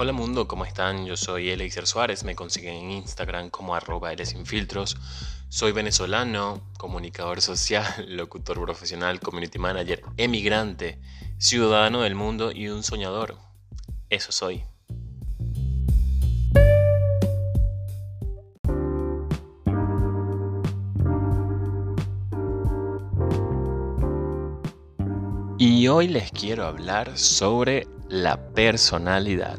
Hola mundo, ¿cómo están? Yo soy Elixir Suárez, me consiguen en Instagram como arroba Filtros. Soy venezolano, comunicador social, locutor profesional, community manager, emigrante, ciudadano del mundo y un soñador. Eso soy. Y hoy les quiero hablar sobre la personalidad.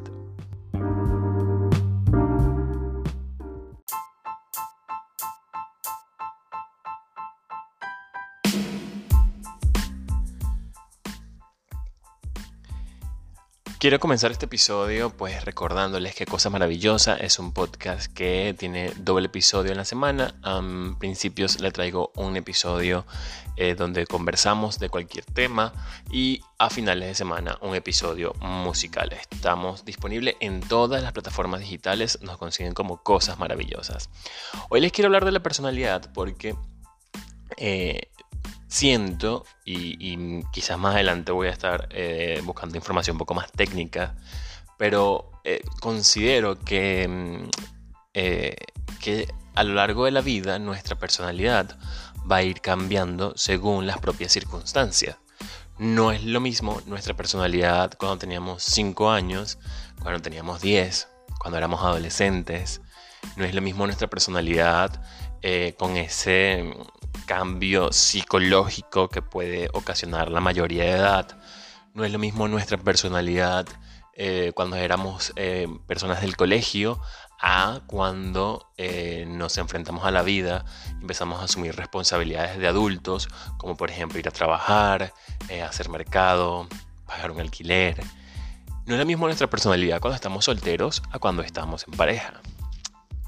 Quiero comenzar este episodio pues recordándoles que Cosa Maravillosa es un podcast que tiene doble episodio en la semana. A principios le traigo un episodio eh, donde conversamos de cualquier tema y a finales de semana un episodio musical. Estamos disponibles en todas las plataformas digitales, nos consiguen como Cosas Maravillosas. Hoy les quiero hablar de la personalidad porque... Eh, siento, y, quizás más adelante voy a estar eh, buscando información un poco más técnica, pero eh, considero que, mm, eh, que a lo largo de la vida nuestra personalidad va a ir cambiando según las propias circunstancias. No es lo mismo nuestra personalidad cuando teníamos 5 años, cuando teníamos 10, cuando éramos adolescentes. No es lo mismo nuestra personalidad con ese cambio psicológico que puede ocasionar la mayoría de edad. No es lo mismo nuestra personalidad eh, cuando éramos eh, personas del colegio a cuando eh, nos enfrentamos a la vida, empezamos a asumir responsabilidades de adultos, como por ejemplo ir a trabajar, hacer mercado, pagar un alquiler. No es lo mismo nuestra personalidad cuando estamos solteros a cuando estamos en pareja.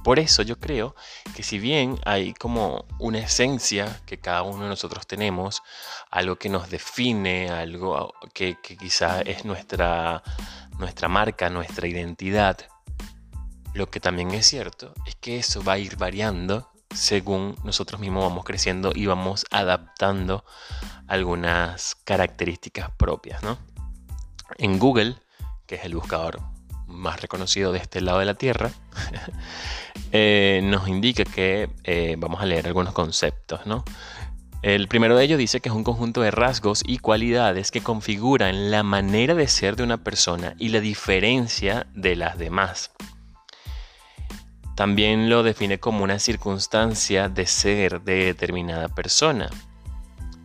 Por eso yo creo que si bien hay como una esencia que cada uno de nosotros tenemos, algo que nos define, algo que, quizá es nuestra, nuestra marca, nuestra identidad, lo que también es cierto es que eso va a ir variando según nosotros mismos vamos creciendo y vamos adaptando algunas características propias. ¿no? En Google, que es el buscador más reconocido de este lado de la Tierra, eh, nos indica que eh, vamos a leer algunos conceptos, ¿no? El primero de ellos dice que es un conjunto de rasgos y cualidades que configuran la manera de ser de una persona y la diferencia de las demás. También lo define como una circunstancia de ser de determinada persona.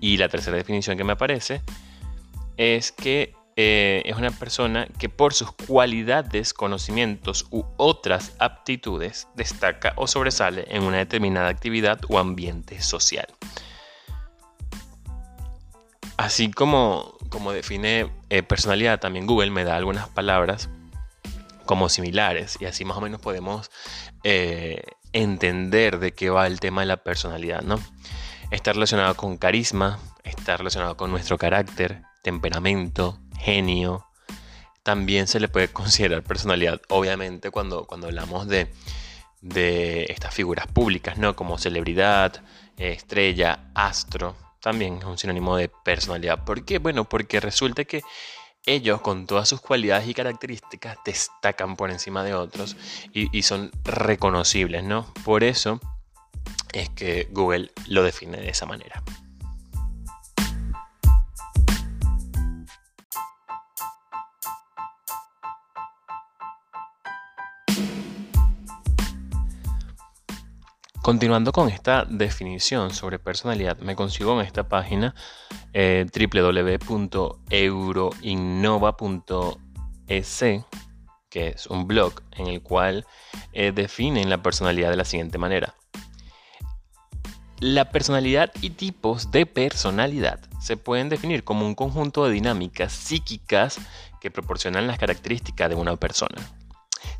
Y la tercera definición que me aparece es que eh, es una persona que por sus cualidades, conocimientos u otras aptitudes destaca o sobresale en una determinada actividad o ambiente social. Así como, como define eh, personalidad, también Google me da algunas palabras como similares y así más o menos podemos eh, entender de qué va el tema de la personalidad, ¿no? Está relacionado con carisma, está relacionado con nuestro carácter, temperamento, genio. También se le puede considerar personalidad, obviamente, cuando, cuando hablamos de, estas figuras públicas, ¿no? Como celebridad, estrella, astro. También es un sinónimo de personalidad. ¿Por qué? Bueno, porque resulta que ellos con todas sus cualidades y características destacan por encima de otros y, y, son reconocibles, ¿no? Por eso es que Google lo define de esa manera. Continuando con esta definición sobre personalidad, me consigo en esta página eh, www.euroinnova.es, que es un blog en el cual eh, definen la personalidad de la siguiente manera. La personalidad y tipos de personalidad se pueden definir como un conjunto de dinámicas psíquicas que proporcionan las características de una persona.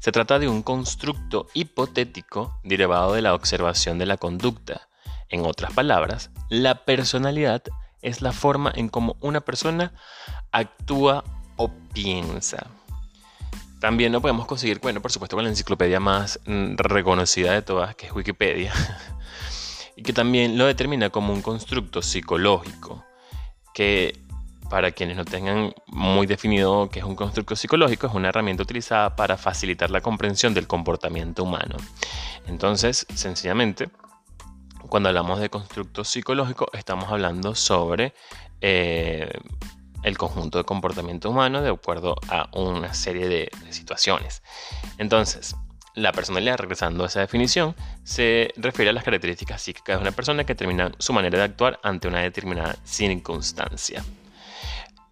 Se trata de un constructo hipotético derivado de la observación de la conducta. En otras palabras, la personalidad es la forma en cómo una persona actúa o piensa. También lo podemos conseguir, bueno, por supuesto, con la enciclopedia más mm, reconocida de todas, que es Wikipedia, y que también lo determina como un constructo psicológico que para quienes no tengan muy definido qué es un constructo psicológico, es una herramienta utilizada para facilitar la comprensión del comportamiento humano. Entonces, sencillamente, cuando hablamos de constructo psicológico, estamos hablando sobre eh, el conjunto de comportamiento humano de acuerdo a una serie de, de situaciones. Entonces, la personalidad, regresando a esa definición, se refiere a las características psíquicas de una persona que determinan su manera de actuar ante una determinada circunstancia.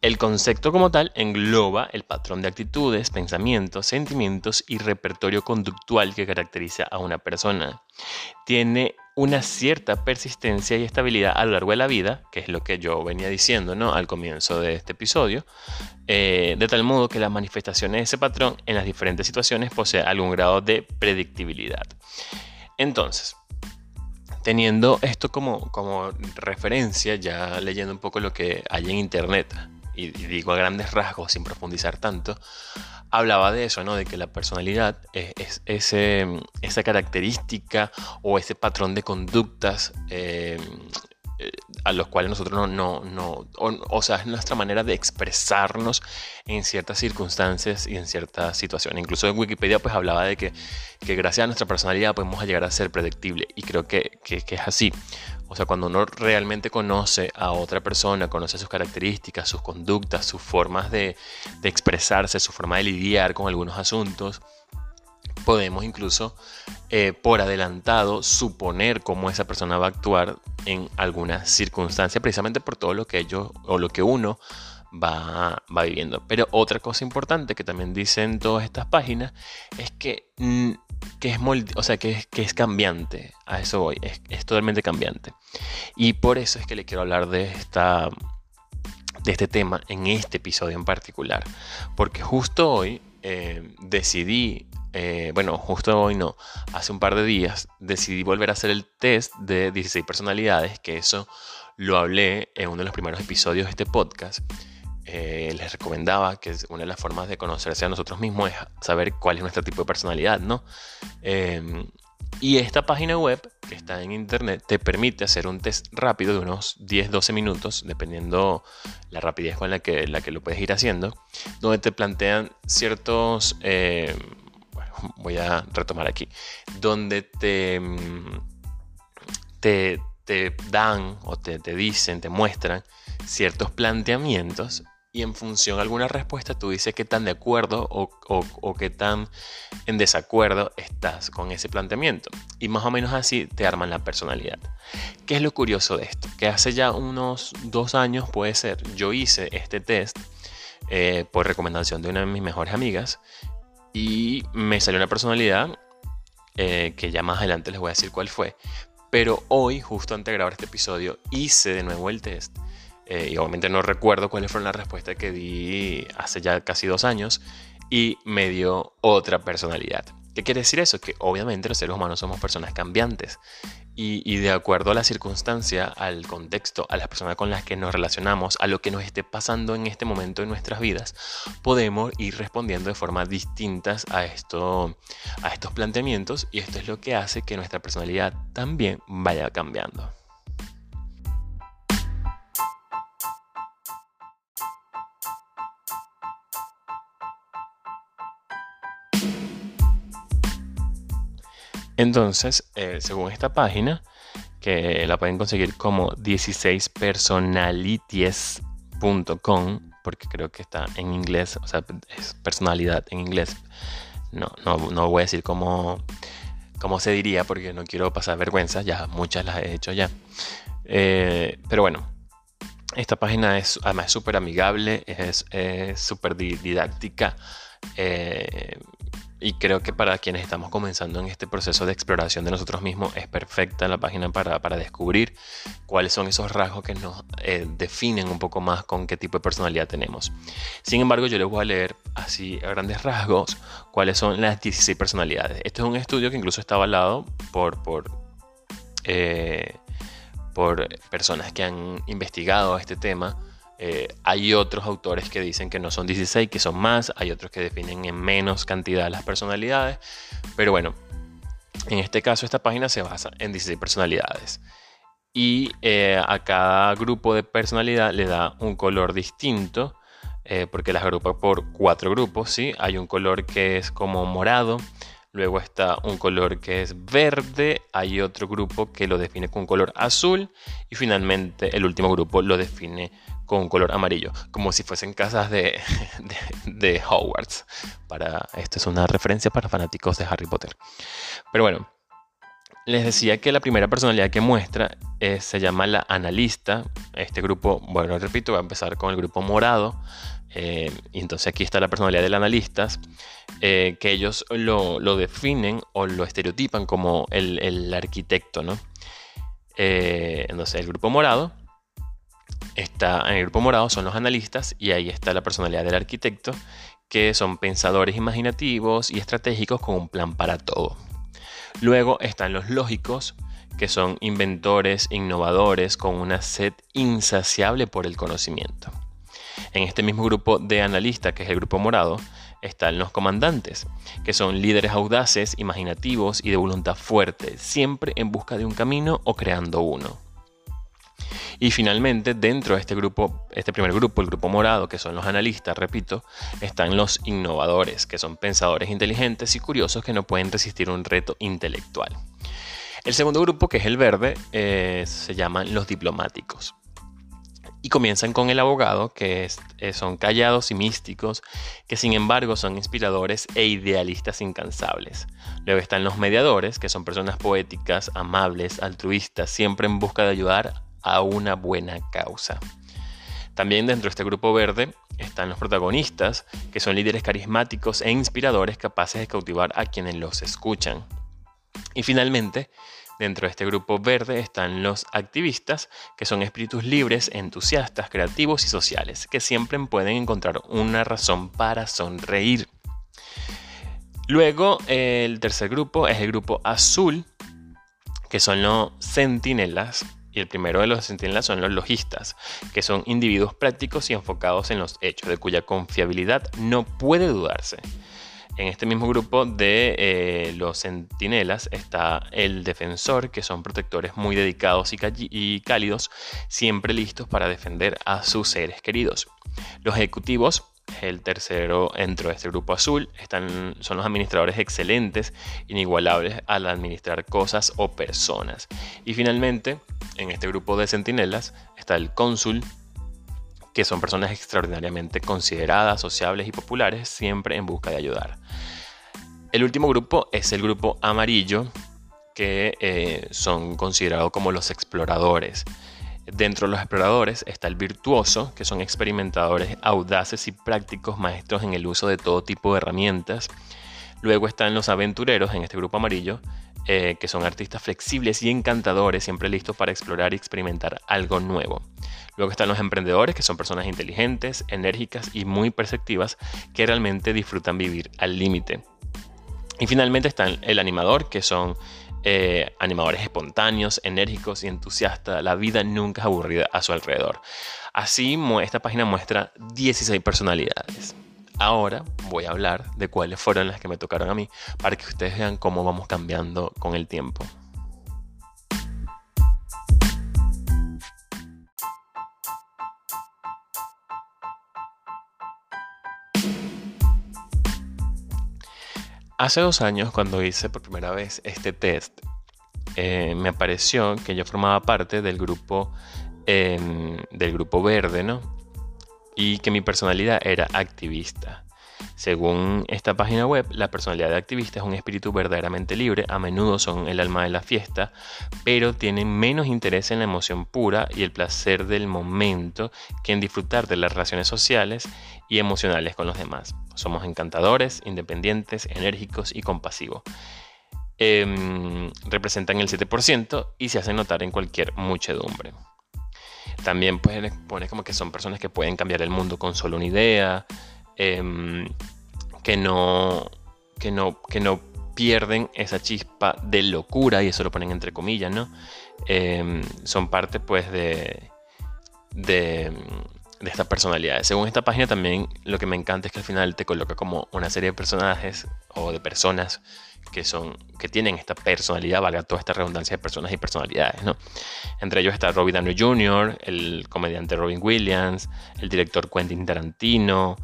El concepto como tal engloba el patrón de actitudes, pensamientos, sentimientos y repertorio conductual que caracteriza a una persona. Tiene una cierta persistencia y estabilidad a lo largo de la vida, que es lo que yo venía diciendo ¿no? al comienzo de este episodio, eh, de tal modo que las manifestaciones de ese patrón en las diferentes situaciones posee algún grado de predictibilidad. Entonces, teniendo esto como, como referencia, ya leyendo un poco lo que hay en internet, y, digo a grandes rasgos sin profundizar tanto, hablaba de eso, ¿no? De que la personalidad es, ese, esa característica o ese patrón de conductas eh, a los cuales nosotros no, no, o, sea, es nuestra manera de expresarnos en ciertas circunstancias y en ciertas situaciones. Incluso en Wikipedia pues hablaba de que, que gracias a nuestra personalidad podemos llegar a ser predictible y creo que, que, que es así. O sea, cuando uno realmente conoce a otra persona, conoce sus características, sus conductas, sus formas de, de expresarse, su forma de lidiar con algunos asuntos, podemos incluso eh, por adelantado suponer cómo esa persona va a actuar en alguna circunstancia, precisamente por todo lo que ellos o lo que uno va, va viviendo. Pero otra cosa importante que también dicen todas estas páginas es que, mm, que es, o sea, que, es, que es cambiante, a eso voy, es, totalmente cambiante. Y por eso es que le quiero hablar de esta de este tema en este episodio en particular. Porque justo hoy eh, decidí eh, bueno, justo hoy no, hace un par de días decidí volver a hacer el test de 16 personalidades, que eso lo hablé en uno de los primeros episodios de este podcast. Eh, les recomendaba que una de las formas de conocerse a nosotros mismos es saber cuál es nuestro tipo de personalidad, ¿no? Em, y esta página web que está en internet te permite hacer un test rápido de unos 10-12 minutos, dependiendo la rapidez con la que, la que lo puedes ir haciendo, donde te plantean ciertos em, voy a retomar aquí, donde te, mm, te, dan o te, dicen, te muestran ciertos planteamientos y en función de alguna respuesta tú dices qué tan de acuerdo o, o, qué tan en desacuerdo estás con ese planteamiento. Y más o menos así te arman la personalidad. ¿Qué es lo curioso de esto? Que hace ya unos dos años puede ser, yo hice este test eh, por recomendación de una de mis mejores amigas y me salió una personalidad eh, que ya más adelante les voy a decir cuál fue. Pero hoy, justo antes de grabar este episodio, hice de nuevo el test. Eh, y obviamente no recuerdo cuáles fueron las respuestas que di hace ya casi dos años. Y me dio otra personalidad. ¿Qué quiere decir eso? Que obviamente los seres humanos somos personas cambiantes y, de acuerdo a la circunstancia, al contexto, a las personas con las que nos relacionamos, a lo que nos esté pasando en este momento en nuestras vidas, podemos ir respondiendo de forma distintas a, esto, a estos planteamientos y esto es lo que hace que nuestra personalidad también vaya cambiando. Entonces, eh, según esta página, que la pueden conseguir como 16personalities.com, porque creo que está en inglés, o sea, es personalidad en inglés. No, no, no voy a decir cómo, cómo se diría, porque no quiero pasar vergüenza, ya muchas las he hecho ya. Eh, pero bueno, esta página es además súper amigable, es súper didáctica. Eh, y creo que para quienes estamos comenzando en este proceso de exploración de nosotros mismos es perfecta la página para, descubrir cuáles son esos rasgos que nos eh, definen un poco más con qué tipo de personalidad tenemos. Sin embargo, yo les voy a leer así a grandes rasgos cuáles son las 16 personalidades. Este es un estudio que incluso está avalado por, por, eh, por personas que han investigado este tema eh, hay otros autores que dicen que no son 16, que son más, hay otros que definen en menos cantidad las personalidades, pero bueno, en este caso esta página se basa en 16 personalidades. y eh, a cada grupo de personalidad le da un color distinto eh, porque las agrupa por cuatro grupos, ¿sí? Hay un color que es como morado, luego está un color que es verde, hay otro grupo que lo define con un color azul y finalmente el último grupo lo define con un color amarillo, como si fuesen casas de, de, Hogwarts. Para, esto es una referencia para fanáticos de Harry Potter. Pero bueno, les decía que la primera personalidad que muestra eh, se llama la analista. Este grupo, bueno, repito, va a empezar con el grupo morado. Eh, y entonces aquí está la personalidad del analista, eh, que ellos lo, definen o lo estereotipan como el, arquitecto, ¿no? entonces el grupo morado está en el grupo morado son los analistas y ahí está la personalidad del arquitecto, que son pensadores imaginativos y estratégicos con un plan para todo. Luego están los lógicos, que son inventores, innovadores, con una sed insaciable por el conocimiento. En este mismo grupo de analistas, que es el grupo morado, están los comandantes, que son líderes audaces, imaginativos y de voluntad fuerte, siempre en busca de un camino o creando uno. Y finalmente, dentro de este grupo, este primer grupo, el grupo morado, que son los analistas, repito, están los innovadores, que son pensadores inteligentes y curiosos que no pueden resistir un reto intelectual. El segundo grupo, que es el verde, eh, se llaman los diplomáticos. Y comienzan con el abogado, que eh, son callados y místicos, que sin embargo son inspiradores e idealistas incansables. Luego están los mediadores, que son personas poéticas, amables, altruistas, siempre en busca de ayudar a una buena causa. También dentro de este grupo verde están los protagonistas, que son líderes carismáticos e inspiradores capaces de cautivar a quienes los escuchan. Y finalmente, dentro de este grupo verde están los activistas, que son espíritus libres, entusiastas, creativos y sociales, que siempre pueden encontrar una razón para sonreír. Luego, el tercer grupo es el grupo azul, que son los centinelas, y el primero de los centinelas son los logistas, que son individuos prácticos y enfocados en los hechos, de cuya confiabilidad no puede dudarse. En este mismo grupo de eh, los centinelas está el defensor, que son protectores muy dedicados y, cálidos, siempre listos para defender a sus seres queridos. Los ejecutivos el tercero dentro de este grupo azul. Están, son los administradores excelentes, inigualables al administrar cosas o personas. Y finalmente, en este grupo de centinelas está el cónsul, que son personas extraordinariamente consideradas, sociables y populares, siempre en busca de ayudar. El último grupo es el grupo amarillo, que eh, son considerados como los exploradores. Dentro de los exploradores está el virtuoso, que son experimentadores audaces y prácticos maestros en el uso de todo tipo de herramientas. Luego están los aventureros en este grupo amarillo, eh, que son artistas flexibles y encantadores, siempre listos para explorar y experimentar algo nuevo. Luego están los emprendedores, que son personas inteligentes, enérgicas y muy perceptivas, que realmente disfrutan vivir al límite. Y finalmente están el animador, que son eh, animadores espontáneos, enérgicos y entusiastas. La vida nunca es aburrida a su alrededor. Así, esta página muestra 16 personalidades. Ahora voy a hablar de cuáles fueron las que me tocaron a mí para que ustedes vean cómo vamos cambiando con el tiempo. Hace dos años, cuando hice por primera vez este test, eh, me apareció que yo formaba parte del grupo, em, del grupo verde, ¿no? Y que mi personalidad era activista. Según esta página web, la personalidad de activista es un espíritu verdaderamente libre, a menudo son el alma de la fiesta, pero tienen menos interés en la emoción pura y el placer del momento que en disfrutar de las relaciones sociales y emocionales con los demás. Somos encantadores, independientes, enérgicos y compasivos. Em, representan el 7% y se hacen notar en cualquier muchedumbre. También pues, pone como que son personas que pueden cambiar el mundo con solo una idea, Em, que, no, que, no, que no pierden esa chispa de locura, y eso lo ponen entre comillas, ¿no? Em, son parte pues de, de, de estas personalidades. Según esta página también lo que me encanta es que al final te coloca como una serie de personajes o de personas que son que tienen esta personalidad, valga toda esta redundancia de personas y personalidades, ¿no? Entre ellos está Robbie Downey Jr., el comediante Robin Williams, el director Quentin Tarantino,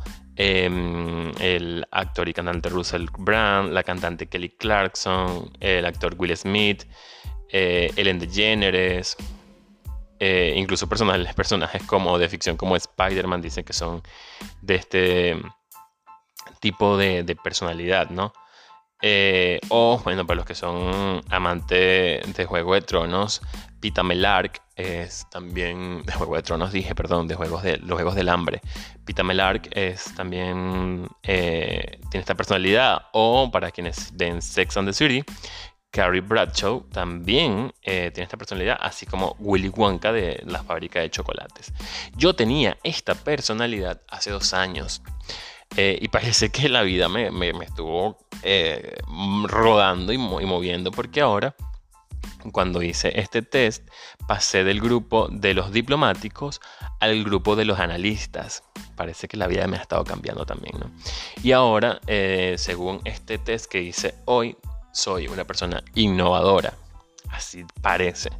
em, el actor y cantante Russell Brand, la cantante Kelly Clarkson, el actor Will Smith, eh, Ellen DeGeneres, eh, incluso personajes, personajes como de ficción como Spider-Man dicen que son de este tipo de, personalidad, ¿no? Eh, o, bueno, para los que son amantes de Juego de Tronos, Pita Melark es también, de Juego de Tronos dije, perdón, de juegos de, los Juegos del Hambre. Pita Melark es también, eh, tiene esta personalidad. O para quienes ven Sex and the City, Carrie Bradshaw también eh, tiene esta personalidad, así como Willy Wonka de la fábrica de chocolates. Yo tenía esta personalidad hace dos años eh, y parece que la vida me, estuvo eh, rodando y, moviendo porque ahora, cuando hice este test, pasé del grupo de los diplomáticos al grupo de los analistas. Parece que la vida me ha estado cambiando también, ¿no? Y ahora, según este test que hice hoy, soy una persona innovadora. Así parece.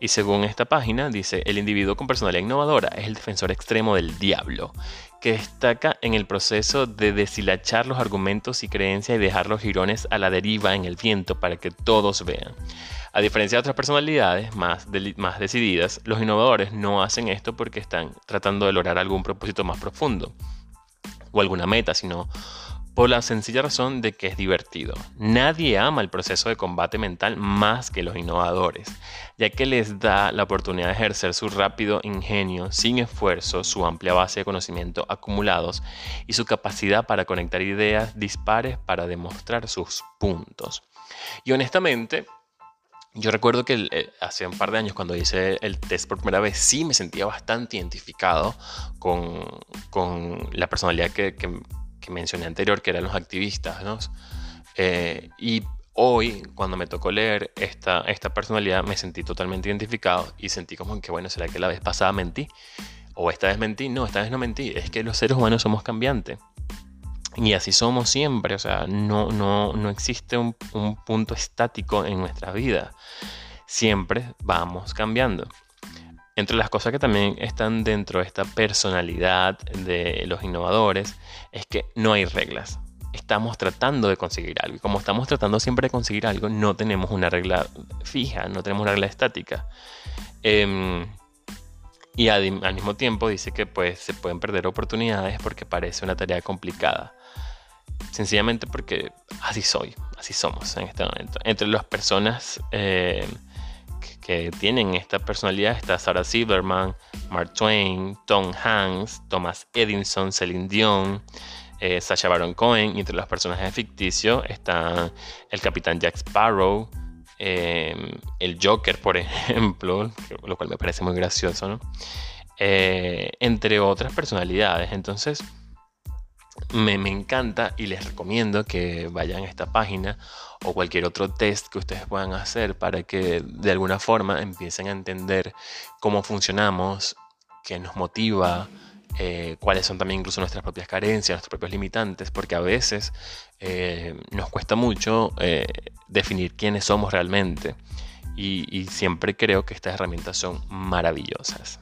Y según esta página, dice, el individuo con personalidad innovadora es el defensor extremo del diablo, que destaca en el proceso de deshilachar los argumentos y creencias y dejar los girones a la deriva en el viento para que todos vean. A diferencia de otras personalidades más, más decididas, los innovadores no hacen esto porque están tratando de lograr algún propósito más profundo o alguna meta, sino por la sencilla razón de que es divertido. Nadie ama el proceso de combate mental más que los innovadores, ya que les da la oportunidad de ejercer su rápido ingenio sin esfuerzo, su amplia base de conocimiento acumulados y su capacidad para conectar ideas dispares para demostrar sus puntos. Y honestamente, yo recuerdo que eh, hace un par de años cuando hice el test por primera vez sí me sentía bastante identificado con, la personalidad que, mencioné anterior, que eran los activistas, ¿no? Eh, y hoy, cuando me tocó leer esta, esta personalidad, me sentí totalmente identificado y sentí como que, bueno, ¿será que la vez pasada mentí? ¿O esta vez mentí? No, esta vez no mentí. Es que los seres humanos somos cambiantes. Y así somos siempre, o sea, no, no, no existe un, un punto estático en nuestra vida. Siempre vamos cambiando. Entre las cosas que también están dentro de esta personalidad de los innovadores es que no hay reglas. Estamos tratando de conseguir algo. Y como estamos tratando siempre de conseguir algo, no tenemos una regla fija, no tenemos una regla estática. Em, y al, mismo tiempo dice que pues, se pueden perder oportunidades porque parece una tarea complicada. Sencillamente porque así soy, así somos en este momento. Entre las personas eh, que tienen esta personalidad está Sarah Silverman, Mark Twain, Tom Hanks, Thomas Edison, Celine Dion, eh, Sacha Baron Cohen. Y entre los personajes ficticios está el capitán Jack Sparrow, em, el Joker, por ejemplo, lo cual me parece muy gracioso, ¿no? Eh, entre otras personalidades. Entonces, me, encanta y les recomiendo que vayan a esta página o cualquier otro test que ustedes puedan hacer para que de alguna forma empiecen a entender cómo funcionamos, qué nos motiva, eh, cuáles son también incluso nuestras propias carencias, nuestros propios limitantes, porque a veces eh, nos cuesta mucho eh, definir quiénes somos realmente. y siempre creo que estas herramientas son maravillosas.